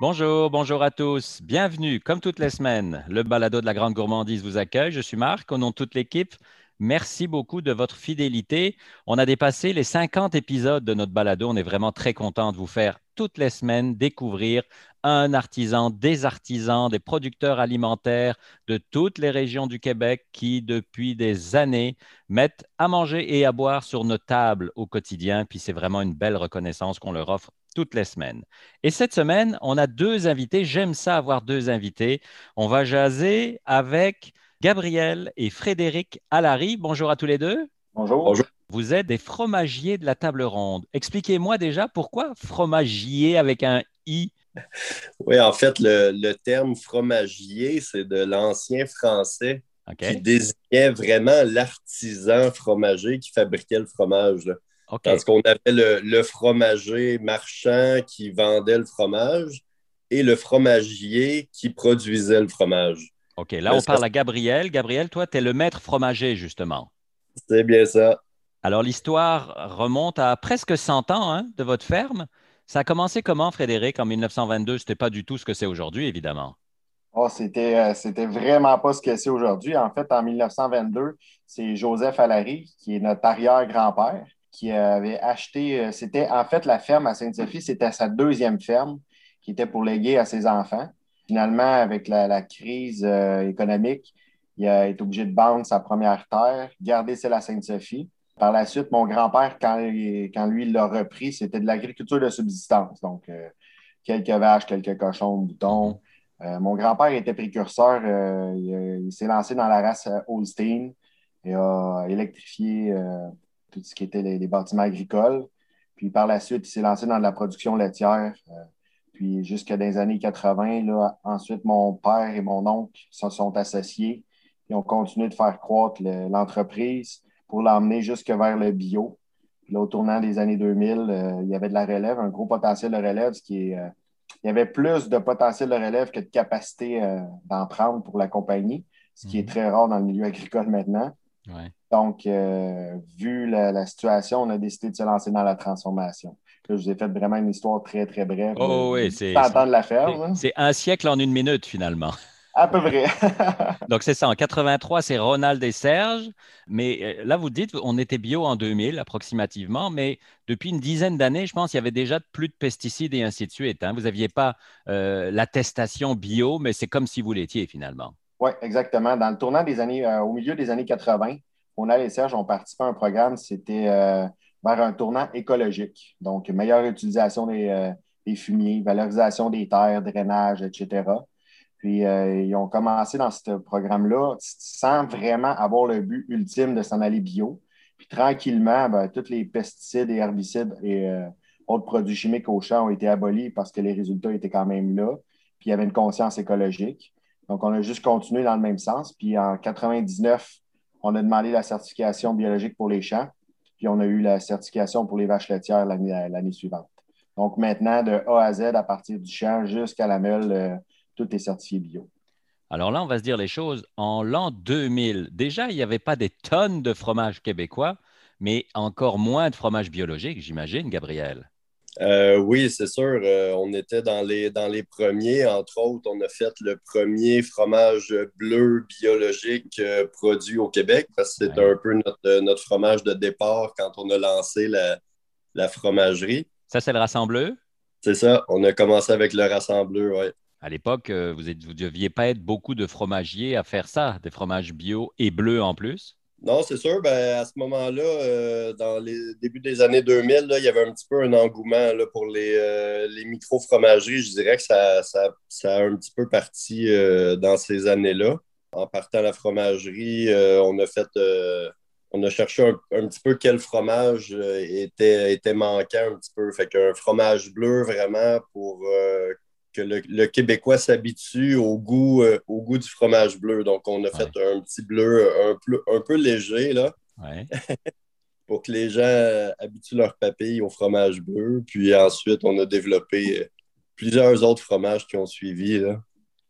Bonjour, bonjour à tous. Bienvenue, comme toutes les semaines. Le balado de la Grande Gourmandise vous accueille. Je suis Marc, au nom de toute l'équipe. Merci beaucoup de votre fidélité. On a dépassé les 50 épisodes de notre balado. On est vraiment très content de vous faire toutes les semaines découvrir un artisan, des artisans, des producteurs alimentaires de toutes les régions du Québec qui, depuis des années, mettent à manger et à boire sur nos tables au quotidien. Puis c'est vraiment une belle reconnaissance qu'on leur offre toutes les semaines. Et cette semaine, on a deux invités. J'aime ça avoir deux invités. On va jaser avec Gabriel et Frédéric Allary. Bonjour à tous les deux. Bonjour. Bonjour. Vous êtes des fromagiers de la table ronde. Expliquez-moi déjà pourquoi fromagier avec un i. Oui, en fait, le, terme fromagier, c'est de l'ancien français qui désignait vraiment l'artisan fromager qui fabriquait le fromage. Parce qu'on avait le, fromager marchand qui vendait le fromage et le fromagier qui produisait le fromage. OK, là, on parle à Gabriel. Gabriel, toi, tu es le maître fromager, justement. C'est bien ça. Alors, l'histoire remonte à presque 100 ans hein, de votre ferme. Ça a commencé comment, Frédéric, en 1922? Ce n'était pas du tout ce que c'est aujourd'hui, évidemment. Oh, c'était, euh, c'était vraiment pas ce que c'est aujourd'hui. En fait, en 1922, c'est Joseph Allary, qui est notre arrière-grand-père, qui avait acheté, euh, c'était en fait la ferme à Sainte-Sophie, c'était sa deuxième ferme qui était pour léguer à ses enfants. Finalement, avec la, crise euh, économique, il a été obligé de vendre sa première terre, garder celle à Sainte-Sophie. Par la suite, mon grand-père, quand, quand, lui l'a repris, c'était de l'agriculture de subsistance. Donc, euh, quelques vaches, quelques cochons, boutons. mon grand-père était précurseur. il, il s'est lancé dans la race Holstein et a électrifié tout ce qui était les, bâtiments agricoles. Puis par la suite, il s'est lancé dans de la production laitière. Euh, puis jusqu'à les années 80, là, ensuite, mon père et mon oncle se sont associés et ont continué de faire croître l'entreprise pour l'emmener jusque vers le bio. Puis là, au tournant des années 2000, euh, il y avait de la relève, un gros potentiel de relève, ce qui est, euh, il y avait plus de potentiel de relève que de capacité d'en prendre pour la compagnie, ce qui est mhm. très rare dans le milieu agricole maintenant. Donc, euh, vu la, situation, on a décidé de se lancer dans la transformation. je vous ai fait vraiment une histoire très, très brève. Oh oui, c'est. la faire. C'est un siècle en une minute, finalement. À peu près. Donc, c'est ça. En 83, c'est Ronald et Serge. Mais euh, là, vous dites, on était bio en 2000 approximativement, mais depuis une dizaine d'années, je pense qu'il y avait déjà plus de pesticides et ainsi de suite. Hein. Vous n'aviez pas euh, l'attestation bio, mais c'est comme si vous l'étiez finalement. Oui, exactement. Dans le tournant des années, euh, au milieu des années 80, on et Serge ont participé à un programme, c'était euh, vers un tournant écologique. Donc, meilleure utilisation des, euh, fumiers, valorisation des terres, drainage, etc. Puis, ils ont commencé dans ce programme-là sans vraiment avoir le but ultime de s'en aller bio. Puis, tranquillement, ben, tous les pesticides et herbicides et autres produits chimiques au champ ont été abolis parce que les résultats étaient quand même là. Puis, il y avait une conscience écologique. Donc, on a juste continué dans le même sens. Puis en 99, on a demandé la certification biologique pour les champs. Puis on a eu la certification pour les vaches laitières l'année suivante. Donc maintenant, de A à Z, à partir du champ jusqu'à la meule, euh, tout est certifié bio. Alors là, on va se dire les choses. En l'an 2000, déjà, il n'y avait pas des tonnes de fromage québécois, mais encore moins de fromage biologique, j'imagine, Gabriel. Euh, oui, c'est sûr. Euh, on était dans les, dans les premiers. Entre autres, on a fait le premier fromage bleu biologique euh, produit au Québec parce que c'était un peu notre, fromage de départ quand on a lancé la, fromagerie. Ça, c'est le rassembleur? C'est ça. On a commencé avec le rassembleur, oui. À l'époque, vous ne deviez pas être beaucoup de fromagiers à faire ça, des fromages bio et bleus en plus? Non, c'est sûr. Ben, à ce moment-là, euh, dans les débuts des années 2000, il y avait un petit peu un engouement pour les, euh, les micro-fromageries. Je dirais que ça, a un petit peu parti euh, dans ces années-là. En partant à la fromagerie, on a fait on a cherché un, petit peu quel fromage était, était manquant un petit peu. Fait qu'un fromage bleu vraiment pour que le, Québécois s'habitue au goût, euh, au goût du fromage bleu. Donc, on a fait un petit bleu un, peu léger, là. pour que les gens euh, habituent leur papilles au fromage bleu. Puis ensuite, on a développé euh, plusieurs autres fromages qui ont suivi. Là.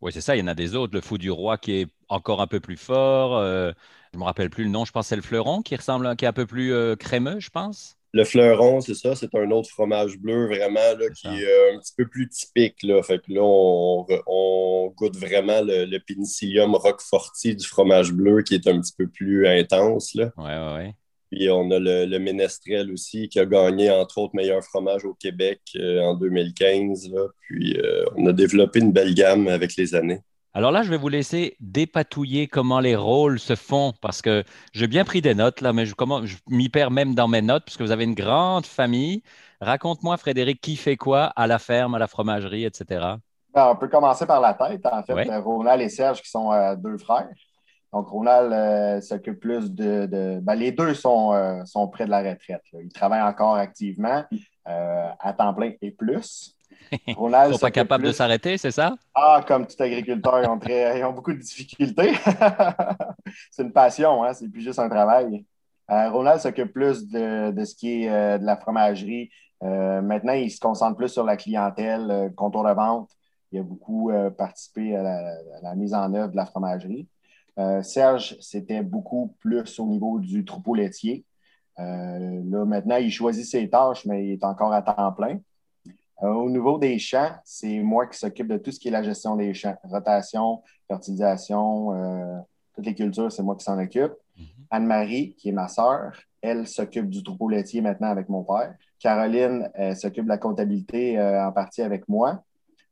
Oui, c'est ça. Il y en a des autres. Le fou du roi qui est encore un peu plus fort. je ne me rappelle plus le nom. Je pense que c'est le fleuron qui ressemble, qui est un peu plus crémeux, je pense. Le fleuron, c'est ça, c'est un autre fromage bleu vraiment là, qui est euh, un petit peu plus typique. Là. Fait que là, on, goûte vraiment le, le Penicillium roqueforti du fromage bleu qui est un petit peu plus intense. Là. Ouais, ouais, ouais. Puis on a le, le, Ménestrel aussi qui a gagné entre autres meilleur fromage au Québec euh, en 2015. Là. Puis euh, on a développé une belle gamme avec les années. Alors là, je vais vous laisser dépatouiller comment les rôles se font parce que j'ai bien pris des notes là, mais je, je m'y perds même dans mes notes puisque vous avez une grande famille. Raconte-moi, Frédéric, qui fait quoi à la ferme, à la fromagerie, etc. Ben, on peut commencer par la tête. En fait, Ronald et Serge qui sont euh, deux frères. Donc, Ronald euh, s'occupe plus de. Ben, les deux sont, euh, sont près de la retraite. Ils travaillent encore activement à temps plein et plus. Ronald ne sont pas capables de s'arrêter, c'est ça? Ah, comme tout agriculteur, ils ont, ont beaucoup de difficultés. c'est une passion, hein? c'est plus juste un travail. Euh, Ronald s'occupe plus de, ce qui est euh, de la fromagerie. Euh, maintenant, il se concentre plus sur la clientèle, contour de vente. Il a beaucoup participé à la, mise en œuvre de la fromagerie. Serge, c'était beaucoup plus au niveau du troupeau laitier. là, maintenant, il choisit ses tâches, mais il est encore à temps plein. Euh, au niveau des champs, c'est moi qui s'occupe de tout ce qui est la gestion des champs. Rotation, fertilisation, euh, toutes les cultures, c'est moi qui s'en occupe. Mhm. Anne-Marie, qui est ma sœur, elle s'occupe du troupeau laitier maintenant avec mon père. Caroline s'occupe de la comptabilité euh, en partie avec moi.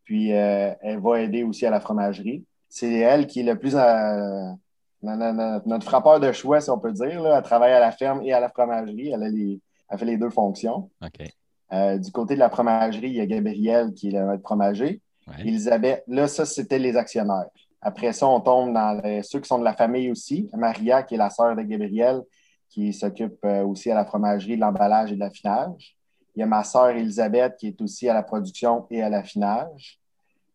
Puis elle va aider aussi à la fromagerie. C'est elle qui est le plus notre frappeur de choix, si on peut dire. Là. Elle travaille à la ferme et à la fromagerie. Elle, a elle fait les deux fonctions. Euh, du côté de la fromagerie, il y a Gabriel qui est le maître fromager. Elisabeth, là, ça, c'était les actionnaires. Après ça, on tombe dans ceux qui sont de la famille aussi. Maria, qui est la sœur de Gabriel, qui s'occupe euh, aussi à la fromagerie, de l'emballage et de l'affinage. Il y a ma sœur Elisabeth, qui est aussi à la production et à l'affinage.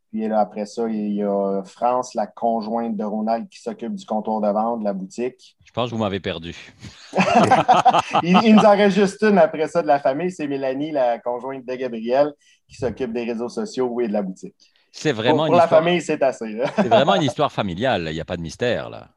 Puis là, après ça, il y a France, la conjointe de Ronald, qui s'occupe du comptoir de vente, de la boutique. Je pense que vous m'avez perdu. il, nous en reste juste une après ça de la famille. C'est Mélanie, la conjointe de Gabriel, qui s'occupe des réseaux sociaux et de la boutique. C'est vraiment pour, la famille, c'est assez. c'est vraiment une histoire familiale. Il n'y a pas de mystère, là.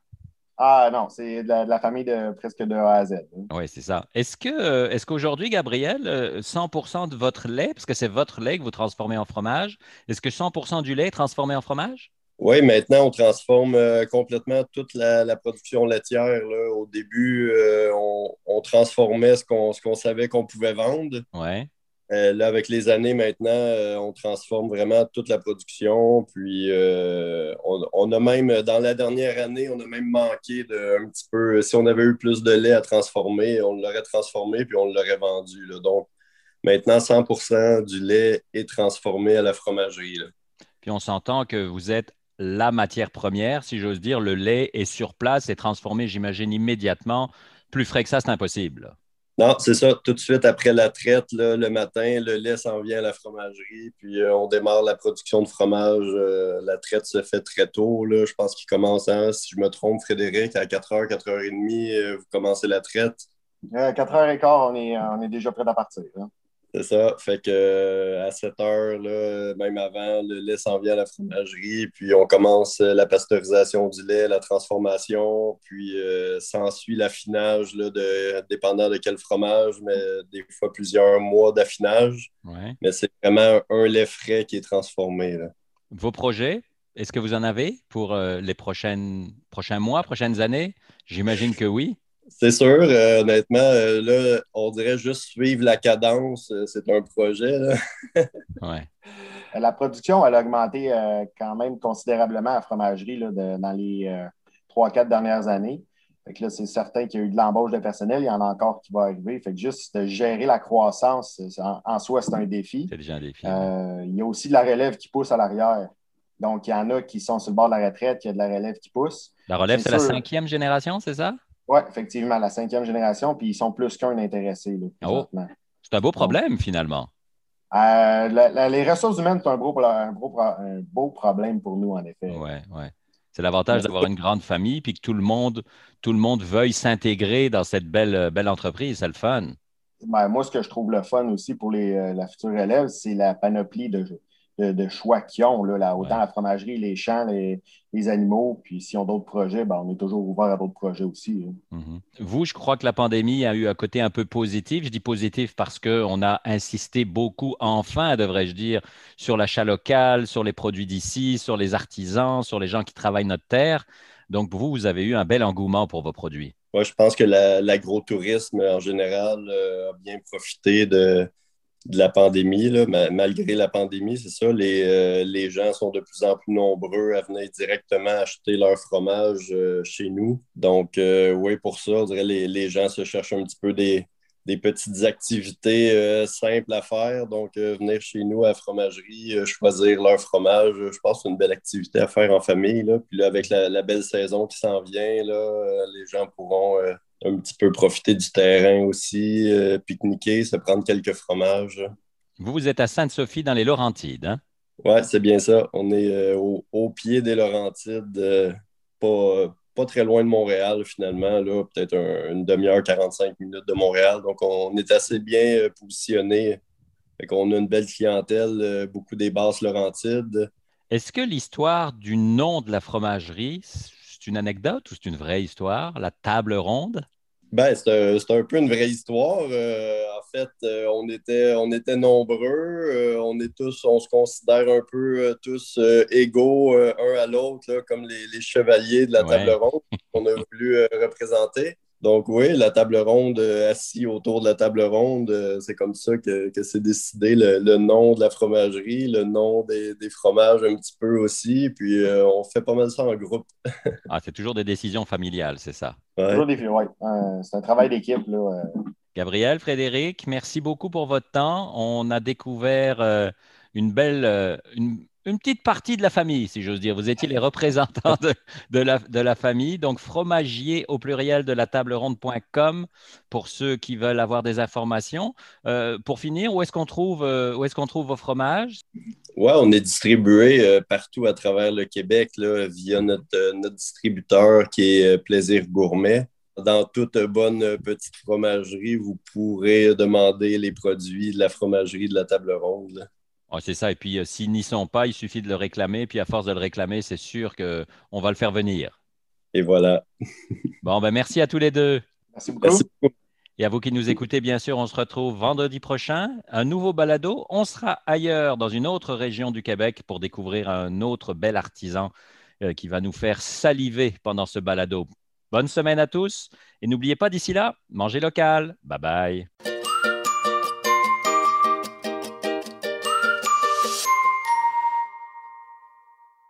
Ah non, c'est de, la, famille de presque de A à Z. Hein. Oui, c'est ça. Est-ce que euh, est-ce qu'aujourd'hui, Gabriel, 100% euh, de votre lait, parce que c'est votre lait que vous transformez en fromage, est-ce que 100% du lait est transformé en fromage? Oui, maintenant, on transforme euh, complètement toute la, production laitière. Au début, on, transformait ce qu'on, ce qu'on savait qu'on pouvait vendre. Ouais. Euh, là, avec les années maintenant, euh, on transforme vraiment toute la production. Puis, euh, on, a même, dans la dernière année, on a même manqué de un petit peu. Si on avait eu plus de lait à transformer, on l'aurait transformé puis on l'aurait vendu. Donc, maintenant, 100% du lait est transformé à la fromagerie. Puis, on s'entend que vous êtes la matière première, si j'ose dire. Le lait est sur place et transformé, j'imagine, immédiatement. Plus frais que ça, c'est impossible. Non, c'est ça. Tout de suite après la traite, le matin, le lait s'en vient à la fromagerie, puis euh, on démarre la production de fromage. Euh, la traite se fait très tôt. Je pense qu'il commence, si je me trompe, Frédéric, à 4h, 4h30, euh, vous commencez la traite. À 4h15, on est, on est déjà prêt à partir. Hein. C'est ça. Fait que euh, à 7 heures, là, même avant, le lait s'en vient à la fromagerie, puis on commence euh, la pasteurisation du lait, la transformation, puis euh, s'ensuit l'affinage, de, dépendant de quel fromage, mais des fois plusieurs mois d'affinage. Mais c'est vraiment un, lait frais qui est transformé. Vos projets, est-ce que vous en avez pour les prochaines, prochains mois, prochaines années? J'imagine que oui. C'est sûr, euh, honnêtement, euh, là, on dirait juste suivre la cadence, euh, c'est un projet. ouais. La production, elle a augmenté quand même considérablement à la fromagerie là, dans les trois, quatre dernières années. Fait que là, c'est certain qu'il y a eu de l'embauche de personnel, il y en a encore qui va arriver. Fait que juste de gérer la croissance, en, soi, c'est un défi. C'est déjà un défi. il y a aussi de la relève qui pousse à l'arrière. Donc, il y en a qui sont sur le bord de la retraite, il y a de la relève qui pousse. La relève, c'est la cinquième génération, c'est ça? Oui, effectivement, la cinquième génération, puis ils sont plus qu'un intéressé. oh. C'est un beau problème, finalement. Euh, les ressources humaines, c'est un, beau, beau problème pour nous, en effet. Oui, oui. C'est l'avantage d'avoir une grande famille, puis que tout le monde, tout le monde veuille s'intégrer dans cette belle, belle entreprise. C'est le fun. Ben, moi, ce que je trouve le fun aussi pour les, euh, la future élève, c'est la panoplie de, de, choix qu'ils ont, là, autant la fromagerie, les champs, les, animaux. Puis s'ils ont d'autres projets, ben, on est toujours ouvert à d'autres projets aussi. Hein. Mm-hmm. Vous, je crois que la pandémie a eu un côté un peu positif. Je dis positif parce qu'on a insisté beaucoup, enfin, devrais-je dire, sur l'achat local, sur les produits d'ici, sur les artisans, sur les gens qui travaillent notre terre. Donc, vous, vous avez eu un bel engouement pour vos produits. Oui, je pense que l'agrotourisme en général euh, a bien profité de, de la pandémie, là, malgré la pandémie, c'est ça, les, euh, les, gens sont de plus en plus nombreux à venir directement acheter leur fromage euh, chez nous. Donc, euh, oui, pour ça, on dirait les, les gens se cherchent un petit peu des, des petites activités simples à faire. Donc, venir chez nous à la fromagerie, choisir leur fromage, je pense que c'est une belle activité à faire en famille. Là. Puis là, avec la, la belle saison qui s'en vient, là, les gens pourront un petit peu profiter du terrain aussi, euh, pique-niquer, se prendre quelques fromages. Vous, vous êtes à Sainte-Sophie dans les Laurentides, hein? Oui, c'est bien ça. On est euh, au, pied des Laurentides, euh, pas, pas, très loin de Montréal finalement, là, peut-être une demi-heure, 45 minutes de Montréal. Donc, on est assez bien positionné. On a une belle clientèle, beaucoup des basses Laurentides. Est-ce que l'histoire du nom de la fromagerie, c'est une anecdote ou c'est une vraie histoire, la table ronde? Ben, c'est un, peu une vraie histoire. Euh, en fait, euh, on, était, on était nombreux. Euh, on est tous, on se considère un peu tous égaux un à l'autre, comme les, chevaliers de la table ronde qu'on a voulu représenter. Donc oui, la table ronde, euh, assis autour de la table ronde, euh, c'est comme ça que, que c'est décidé le, nom de la fromagerie, le nom des, fromages un petit peu aussi. Puis euh, on fait pas mal ça en groupe. ah, c'est toujours des décisions familiales, c'est ça? Toujours des oui. c'est un travail d'équipe. Gabriel, Frédéric, merci beaucoup pour votre temps. On a découvert une belle, une, une petite partie de la famille, si j'ose dire. Vous étiez les représentants de, la, famille. Donc, fromagier au pluriel de la table ronde.com pour ceux qui veulent avoir des informations. Euh, pour finir, où est-ce qu'on trouve, euh, vos fromages? Oui, on est distribué euh, partout à travers le Québec via notre, distributeur qui est Plaisir Gourmet. Dans toute bonne petite fromagerie, vous pourrez demander les produits de la fromagerie de la table ronde c'est ça. Et puis, euh, s'ils n'y sont pas, il suffit de le réclamer. Puis, à force de le réclamer, c'est sûr qu'on va le faire venir. Et voilà. bon, ben, merci à tous les deux. Merci beaucoup. Et à vous qui nous écoutez, bien sûr, on se retrouve vendredi prochain. Un nouveau balado. On sera ailleurs, dans une autre région du Québec, pour découvrir un autre bel artisan euh, qui va nous faire saliver pendant ce balado. Bonne semaine à tous. Et n'oubliez pas d'ici là, mangez local. Bye bye.